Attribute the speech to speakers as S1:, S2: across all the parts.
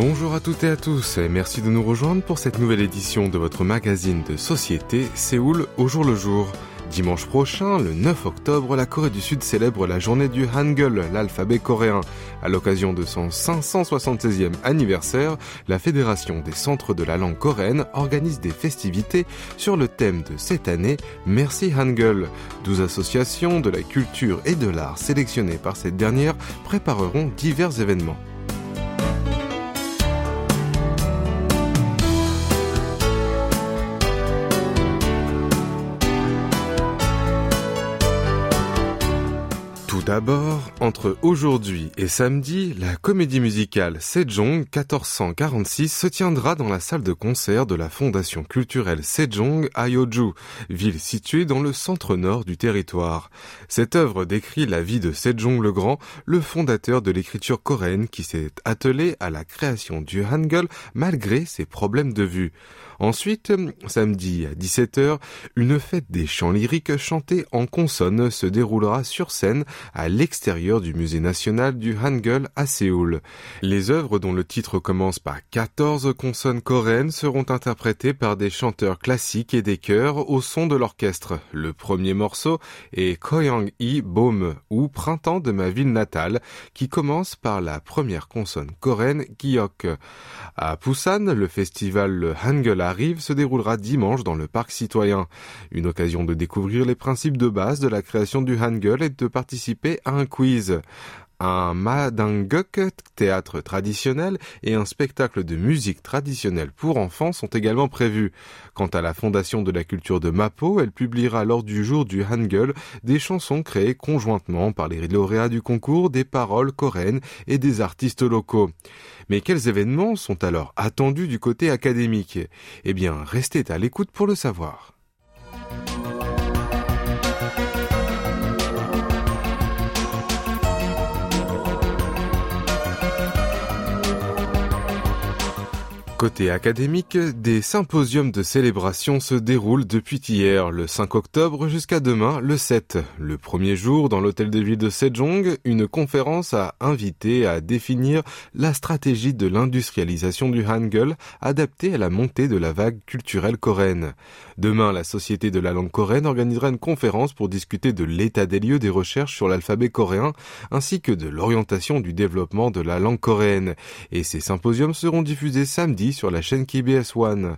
S1: Bonjour à toutes et à tous et merci de nous rejoindre pour cette nouvelle édition de votre magazine de société Séoul au jour le jour. Dimanche prochain, le 9 octobre, la Corée du Sud célèbre la journée du Hangul, l'alphabet coréen. À l'occasion de son 576e anniversaire, la Fédération des centres de la langue coréenne organise des festivités sur le thème de cette année Merci Hangul. 12 associations de la culture et de l'art sélectionnées par cette dernière prépareront divers événements. D'abord, entre aujourd'hui et samedi, la comédie musicale Sejong 1446 se tiendra dans la salle de concert de la Fondation culturelle Sejong à Yoju, ville située dans le centre-nord du territoire. Cette œuvre décrit la vie de Sejong le Grand, le fondateur de l'écriture coréenne qui s'est attelé à la création du Hangul malgré ses problèmes de vue. Ensuite, samedi à 17h, une fête des chants lyriques chantés en consonne se déroulera sur scène à l'extérieur du musée national du Hangul à Séoul. Les œuvres dont le titre commence par 14 consonnes coréennes seront interprétées par des chanteurs classiques et des chœurs au son de l'orchestre. Le premier morceau est Koyang-i Baume ou Printemps de ma ville natale qui commence par la première consonne coréenne Giyok. À Busan, le festival Hangul arrive se déroulera dimanche dans le parc citoyen. Une occasion de découvrir les principes de base de la création du Hangul et de participer à un quiz un madanguk, théâtre traditionnel, et un spectacle de musique traditionnelle pour enfants sont également prévus. Quant à la Fondation de la culture de Mapo, elle publiera lors du jour du Hangul des chansons créées conjointement par les lauréats du concours, des paroles coréennes et des artistes locaux. Mais quels événements sont alors attendus du côté académique? Eh bien, restez à l'écoute pour le savoir. Côté académique, des symposiums de célébration se déroulent depuis hier, le 5 octobre, jusqu'à demain, le 7. Le premier jour, dans l'hôtel de ville de Sejong, une conférence a invité à définir la stratégie de l'industrialisation du Hangul adaptée à la montée de la vague culturelle coréenne. Demain, la Société de la langue coréenne organisera une conférence pour discuter de l'état des lieux des recherches sur l'alphabet coréen ainsi que de l'orientation du développement de la langue coréenne. Et ces symposiums seront diffusés samedi sur la chaîne KBS One.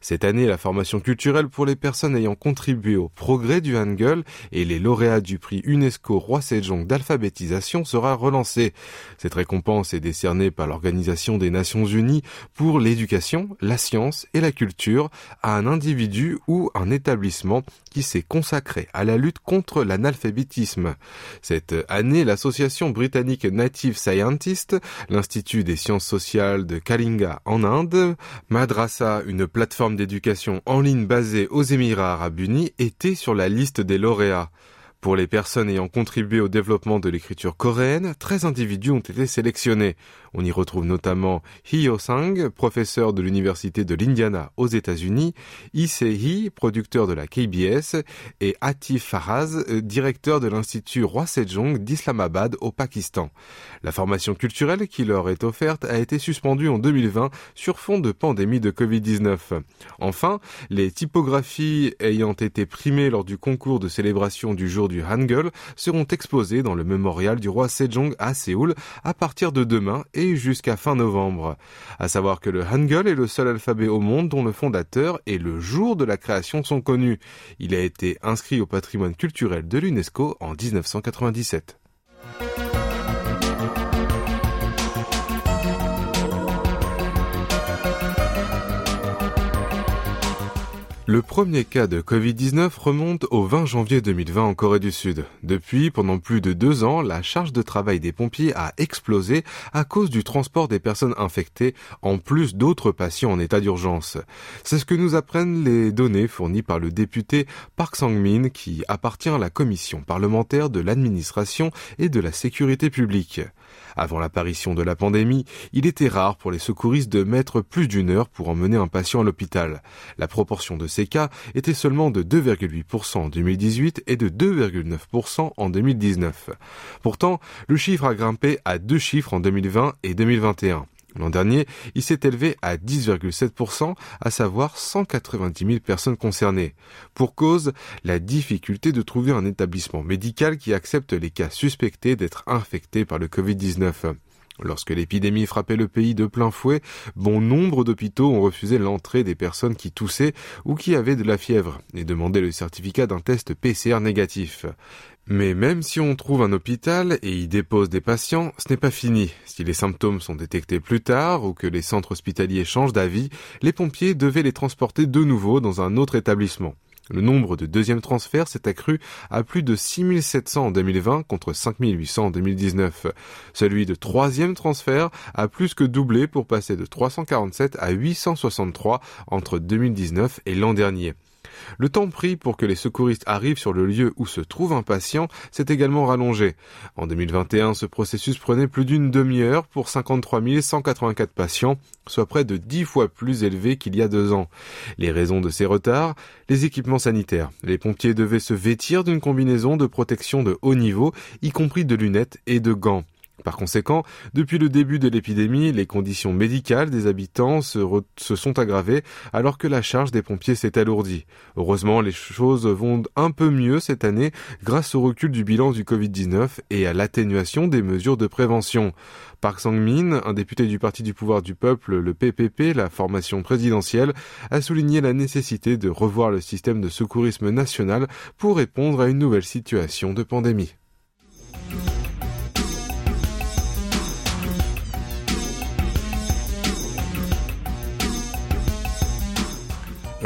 S1: Cette année, la formation culturelle pour les personnes ayant contribué au progrès du Hangul et les lauréats du prix UNESCO Roi Sejong d'alphabétisation sera relancée. Cette récompense est décernée par l'Organisation des Nations Unies pour l'éducation, la science et la culture à un individu ou un établissement qui s'est consacré à la lutte contre l'analphabétisme. Cette année, l'association britannique Native Scientist, l'Institut des sciences sociales de Kalinga en Inde, Madrasa, une plateforme d'éducation en ligne basée aux Émirats arabes unis était sur la liste des lauréats. Pour les personnes ayant contribué au développement de l'écriture coréenne, 13 individus ont été sélectionnés. On y retrouve notamment Hyo Sang, professeur de l'Université de l'Indiana aux États-Unis, Se-hee, producteur de la KBS, et Atif Faraz, directeur de l'Institut Roi Sejong d'Islamabad au Pakistan. La formation culturelle qui leur est offerte a été suspendue en 2020 sur fond de pandémie de Covid-19. Enfin, les typographies ayant été primées lors du concours de célébration du jour du Hangul seront exposées dans le mémorial du roi Sejong à Séoul à partir de demain et jusqu'à fin novembre. À savoir que le Hangul est le seul alphabet au monde dont le fondateur et le jour de la création sont connus. Il a été inscrit au patrimoine culturel de l'UNESCO en 1997. Le premier cas de Covid-19 remonte au 20 janvier 2020 en Corée du Sud. Depuis, pendant plus de deux ans, la charge de travail des pompiers a explosé à cause du transport des personnes infectées, en plus d'autres patients en état d'urgence. C'est ce que nous apprennent les données fournies par le député Park Sang-min, qui appartient à la commission parlementaire de l'administration et de la sécurité publique. Avant l'apparition de la pandémie, il était rare pour les secouristes de mettre plus d'une heure pour emmener un patient à l'hôpital. La proportion de ces cas était seulement de 2,8% en 2018 et de 2,9% en 2019. Pourtant, le chiffre a grimpé à deux chiffres en 2020 et 2021. L'an dernier, il s'est élevé à 10,7%, à savoir 190 000 personnes concernées. Pour cause, la difficulté de trouver un établissement médical qui accepte les cas suspectés d'être infectés par le Covid-19. Lorsque l'épidémie frappait le pays de plein fouet, bon nombre d'hôpitaux ont refusé l'entrée des personnes qui toussaient ou qui avaient de la fièvre et demandaient le certificat d'un test PCR négatif. Mais même si on trouve un hôpital et y dépose des patients, ce n'est pas fini. Si les symptômes sont détectés plus tard ou que les centres hospitaliers changent d'avis, les pompiers devaient les transporter de nouveau dans un autre établissement. Le nombre de deuxièmes transferts s'est accru à plus de 6700 en 2020 contre 5800 en 2019. Celui de troisième transfert a plus que doublé pour passer de 347 à 863 entre 2019 et l'an dernier. Le temps pris pour que les secouristes arrivent sur le lieu où se trouve un patient s'est également rallongé. En 2021, ce processus prenait plus d'une demi-heure pour 53 184 patients, soit près de 10 fois plus élevé qu'il y a deux ans. Les raisons de ces retards Les équipements sanitaires. Les pompiers devaient se vêtir d'une combinaison de protection de haut niveau, y compris de lunettes et de gants. Par conséquent, depuis le début de l'épidémie, les conditions médicales des habitants se, sont aggravées alors que la charge des pompiers s'est alourdie. Heureusement, les choses vont un peu mieux cette année grâce au recul du bilan du Covid-19 et à l'atténuation des mesures de prévention. Park Sang-min, un député du Parti du pouvoir du peuple, le PPP, la formation présidentielle, a souligné la nécessité de revoir le système de secourisme national pour répondre à une nouvelle situation de pandémie.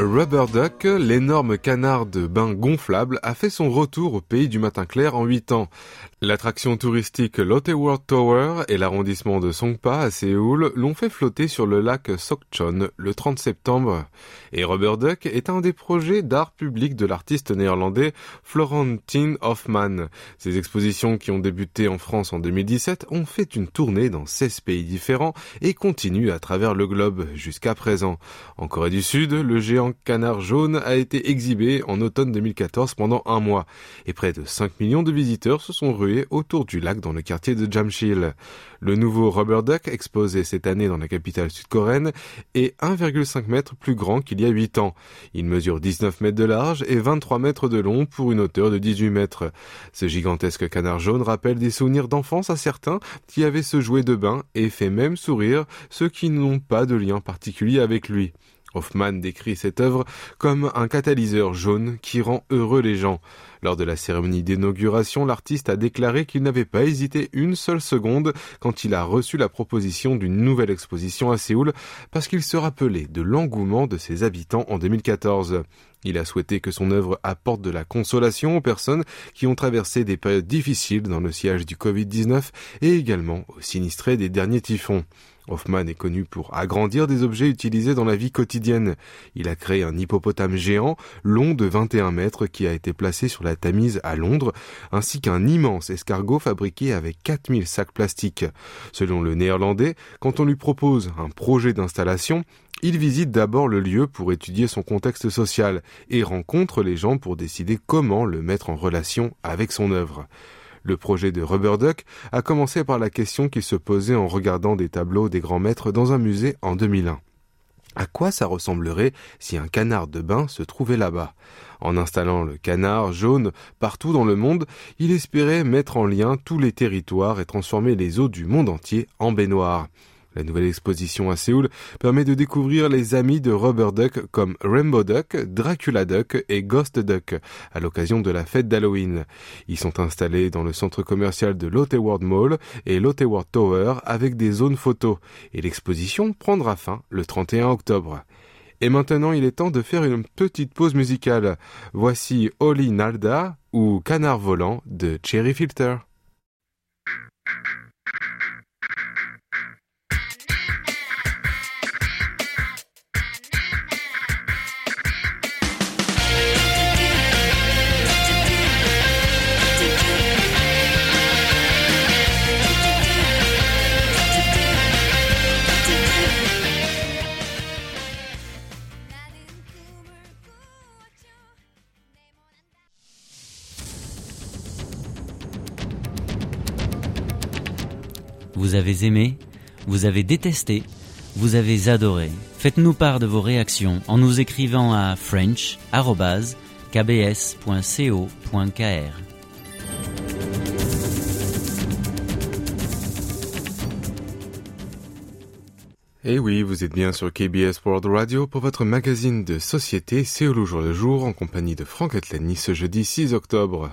S1: Rubber Duck, l'énorme canard de bain gonflable, a fait son retour au pays du matin clair en 8 ans. L'attraction touristique Lotte World Tower et l'arrondissement de Songpa à Séoul l'ont fait flotter sur le lac Sokchon le 30 septembre. Et Rubber Duck est un des projets d'art public de l'artiste néerlandais Florentine Hoffmann. Ces expositions qui ont débuté en France en 2017 ont fait une tournée dans 16 pays différents et continuent à travers le globe jusqu'à présent. En Corée du Sud, le géant canard jaune a été exhibé en automne 2014 pendant un mois et près de 5 millions de visiteurs se sont rués autour du lac dans le quartier de Jamshil. Le nouveau Rubber Duck exposé cette année dans la capitale sud-coréenne est 1,5 mètre plus grand qu'il y a 8 ans. Il mesure 19 mètres de large et 23 mètres de long pour une hauteur de 18 mètres. Ce gigantesque canard jaune rappelle des souvenirs d'enfance à certains qui avaient ce jouet de bain et fait même sourire ceux qui n'ont pas de lien particulier avec lui. Hoffman décrit cette œuvre comme un catalyseur jaune qui rend heureux les gens. Lors de la cérémonie d'inauguration, l'artiste a déclaré qu'il n'avait pas hésité une seule seconde quand il a reçu la proposition d'une nouvelle exposition à Séoul parce qu'il se rappelait de l'engouement de ses habitants en 2014. Il a souhaité que son œuvre apporte de la consolation aux personnes qui ont traversé des périodes difficiles dans le siège du Covid-19 et également aux sinistrés des derniers typhons. Hoffman est connu pour agrandir des objets utilisés dans la vie quotidienne. Il a créé un hippopotame géant, long de 21 mètres, qui a été placé sur la Tamise à Londres, ainsi qu'un immense escargot fabriqué avec 4000 sacs plastiques. Selon le néerlandais, quand on lui propose un projet d'installation, il visite d'abord le lieu pour étudier son contexte social et rencontre les gens pour décider comment le mettre en relation avec son œuvre. Le projet de Rubber Duck a commencé par la question qu'il se posait en regardant des tableaux des grands maîtres dans un musée en 2001. À quoi ça ressemblerait si un canard de bain se trouvait là-bas? En installant le canard jaune partout dans le monde, il espérait mettre en lien tous les territoires et transformer les eaux du monde entier en baignoires. La nouvelle exposition à Séoul permet de découvrir les amis de Rubber Duck comme Rainbow Duck, Dracula Duck et Ghost Duck à l'occasion de la fête d'Halloween. Ils sont installés dans le centre commercial de Lotte World Mall et Lotte Tower avec des zones photos et l'exposition prendra fin le 31 octobre. Et maintenant, il est temps de faire une petite pause musicale. Voici Oli Nalda ou Canard volant de Cherry Filter.
S2: Vous avez aimé, vous avez détesté, vous avez adoré. Faites-nous part de vos réactions en nous écrivant à french.kbs.co.kr.
S1: Et eh oui, vous êtes bien sur KBS World Radio pour votre magazine de société Séoul au jour le jour en compagnie de Franck Atlani ce jeudi 6 octobre.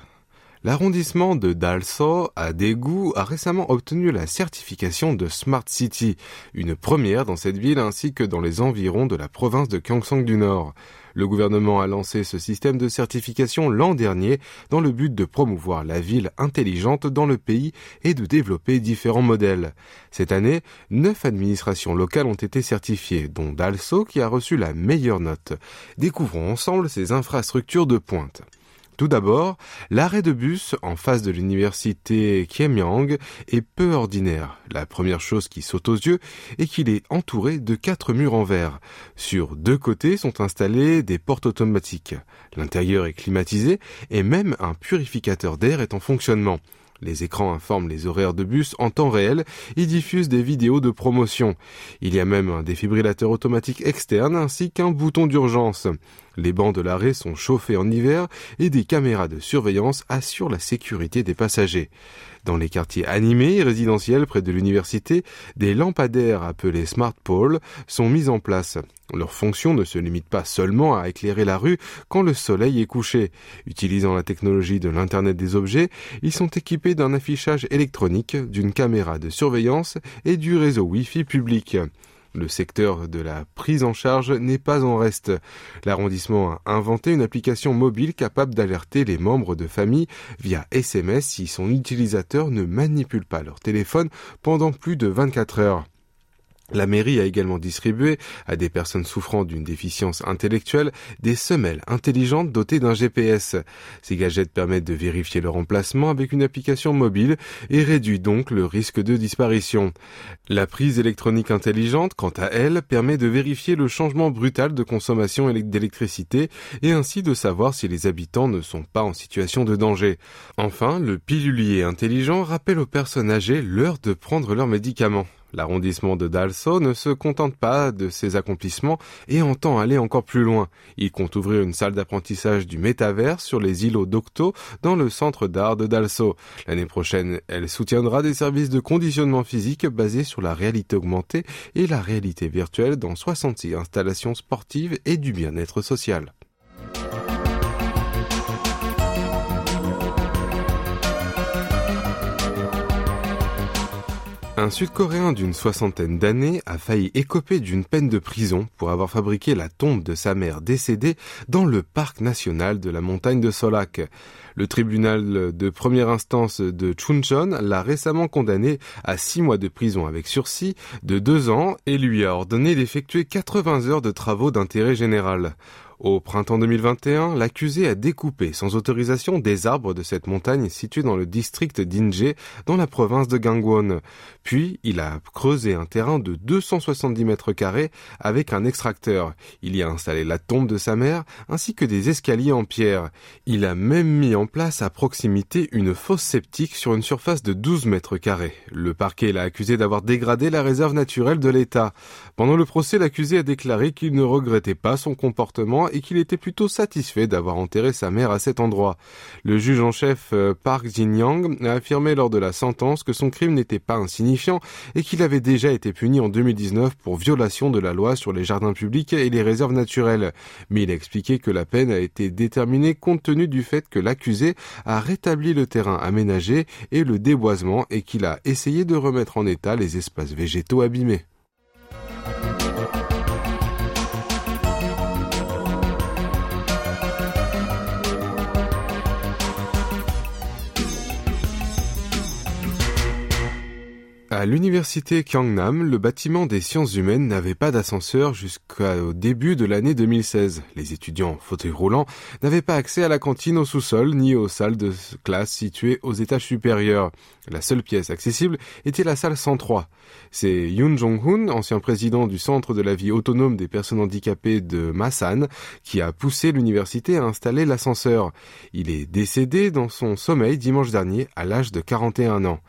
S1: L'arrondissement de Dalso à Daegu a récemment obtenu la certification de Smart City, une première dans cette ville ainsi que dans les environs de la province de Gyeongsang du Nord. Le gouvernement a lancé ce système de certification l'an dernier dans le but de promouvoir la ville intelligente dans le pays et de développer différents modèles. Cette année, neuf administrations locales ont été certifiées, dont Dalso qui a reçu la meilleure note. Découvrons ensemble ces infrastructures de pointe. Tout d'abord, l'arrêt de bus en face de l'université Kiemyang est peu ordinaire. La première chose qui saute aux yeux est qu'il est entouré de quatre murs en verre. Sur deux côtés sont installées des portes automatiques. L'intérieur est climatisé et même un purificateur d'air est en fonctionnement. Les écrans informent les horaires de bus en temps réel et diffusent des vidéos de promotion. Il y a même un défibrillateur automatique externe ainsi qu'un bouton d'urgence. Les bancs de l'arrêt sont chauffés en hiver et des caméras de surveillance assurent la sécurité des passagers. Dans les quartiers animés et résidentiels près de l'université, des lampadaires appelés Smart Poles sont mis en place. Leur fonction ne se limite pas seulement à éclairer la rue quand le soleil est couché. Utilisant la technologie de l'Internet des objets, ils sont équipés d'un affichage électronique, d'une caméra de surveillance et du réseau Wi-Fi public. Le secteur de la prise en charge n'est pas en reste. L'arrondissement a inventé une application mobile capable d'alerter les membres de famille via SMS si son utilisateur ne manipule pas leur téléphone pendant plus de 24 heures. La mairie a également distribué à des personnes souffrant d'une déficience intellectuelle des semelles intelligentes dotées d'un GPS. Ces gadgets permettent de vérifier leur emplacement avec une application mobile et réduit donc le risque de disparition. La prise électronique intelligente, quant à elle, permet de vérifier le changement brutal de consommation d'électricité et ainsi de savoir si les habitants ne sont pas en situation de danger. Enfin, le pilulier intelligent rappelle aux personnes âgées l'heure de prendre leurs médicaments. L'arrondissement de Dalso ne se contente pas de ses accomplissements et entend aller encore plus loin. Il compte ouvrir une salle d'apprentissage du métavers sur les îlots d'Octo dans le centre d'art de Dalso. L'année prochaine, elle soutiendra des services de conditionnement physique basés sur la réalité augmentée et la réalité virtuelle dans 66 installations sportives et du bien-être social. Un Sud-Coréen d'une soixantaine d'années a failli écoper d'une peine de prison pour avoir fabriqué la tombe de sa mère décédée dans le parc national de la montagne de Solak. Le tribunal de première instance de Chuncheon l'a récemment condamné à six mois de prison avec sursis de deux ans et lui a ordonné d'effectuer 80 heures de travaux d'intérêt général. Au printemps 2021, l'accusé a découpé sans autorisation des arbres de cette montagne située dans le district d'Inje, dans la province de Gangwon. Puis, il a creusé un terrain de 270 mètres carrés avec un extracteur. Il y a installé la tombe de sa mère ainsi que des escaliers en pierre. Il a même mis en place à proximité une fosse septique sur une surface de 12 mètres carrés. Le parquet l'a accusé d'avoir dégradé la réserve naturelle de l'État. Pendant le procès, l'accusé a déclaré qu'il ne regrettait pas son comportement et qu'il était plutôt satisfait d'avoir enterré sa mère à cet endroit. Le juge en chef euh, Park Jin-young a affirmé lors de la sentence que son crime n'était pas insignifiant et qu'il avait déjà été puni en 2019 pour violation de la loi sur les jardins publics et les réserves naturelles. Mais il a expliqué que la peine a été déterminée compte tenu du fait que l'accusé a rétabli le terrain aménagé et le déboisement et qu'il a essayé de remettre en état les espaces végétaux abîmés. À l'université Kyungnam, le bâtiment des sciences humaines n'avait pas d'ascenseur jusqu'au début de l'année 2016. Les étudiants en fauteuil roulant n'avaient pas accès à la cantine au sous-sol ni aux salles de classe situées aux étages supérieurs. La seule pièce accessible était la salle 103. C'est Yoon Jong-hoon, ancien président du Centre de la vie autonome des personnes handicapées de Masan, qui a poussé l'université à installer l'ascenseur. Il est décédé dans son sommeil dimanche dernier à l'âge de 41 ans.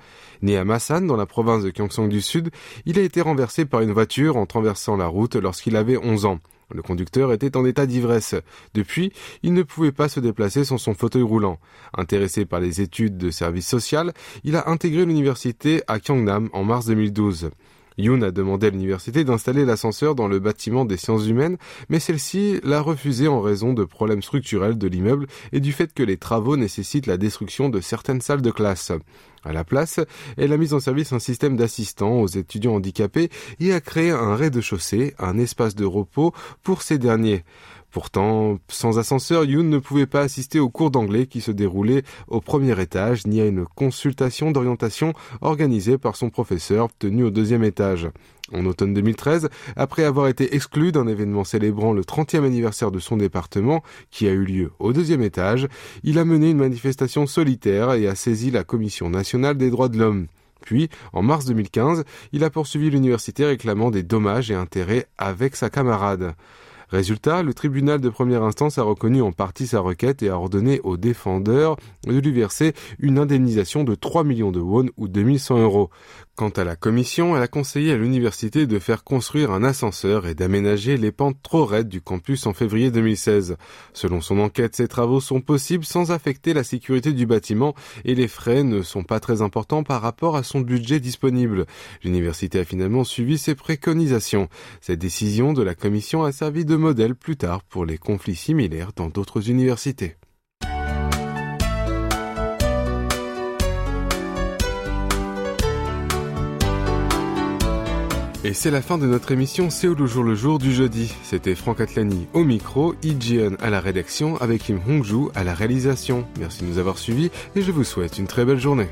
S1: Né à Masan, dans la province de Gyeongsang du Sud, il a été renversé par une voiture en traversant la route lorsqu'il avait 11 ans. Le conducteur était en état d'ivresse. Depuis, il ne pouvait pas se déplacer sans son fauteuil roulant. Intéressé par les études de service social, il a intégré l'université à Gyeongnam en mars 2012. Yoon a demandé à l'université d'installer l'ascenseur dans le bâtiment des sciences humaines, mais celle-ci l'a refusé en raison de problèmes structurels de l'immeuble et du fait que les travaux nécessitent la destruction de certaines salles de classe. À la place, elle a mis en service un système d'assistants aux étudiants handicapés et a créé un rez-de-chaussée, un espace de repos pour ces derniers. Pourtant, sans ascenseur, Yoon ne pouvait pas assister au cours d'anglais qui se déroulait au premier étage, ni à une consultation d'orientation organisée par son professeur tenue au deuxième étage. En automne 2013, après avoir été exclu d'un événement célébrant le 30e anniversaire de son département, qui a eu lieu au deuxième étage, il a mené une manifestation solitaire et a saisi la Commission nationale des droits de l'homme. Puis, en mars 2015, il a poursuivi l'université réclamant des dommages et intérêts avec sa camarade. Résultat, le tribunal de première instance a reconnu en partie sa requête et a ordonné au défendeur de lui verser une indemnisation de 3 millions de won ou 2100 euros. Quant à la commission, elle a conseillé à l'université de faire construire un ascenseur et d'aménager les pentes trop raides du campus en février 2016. Selon son enquête, ces travaux sont possibles sans affecter la sécurité du bâtiment et les frais ne sont pas très importants par rapport à son budget disponible. L'université a finalement suivi ses préconisations. Cette décision de la commission a servi de modèle plus tard pour les conflits similaires dans d'autres universités. Et c'est la fin de notre émission C'est le jour le jour du jeudi. C'était Franck Atlani au micro, Ijian à la rédaction avec Kim Hongju à la réalisation. Merci de nous avoir suivis et je vous souhaite une très belle journée.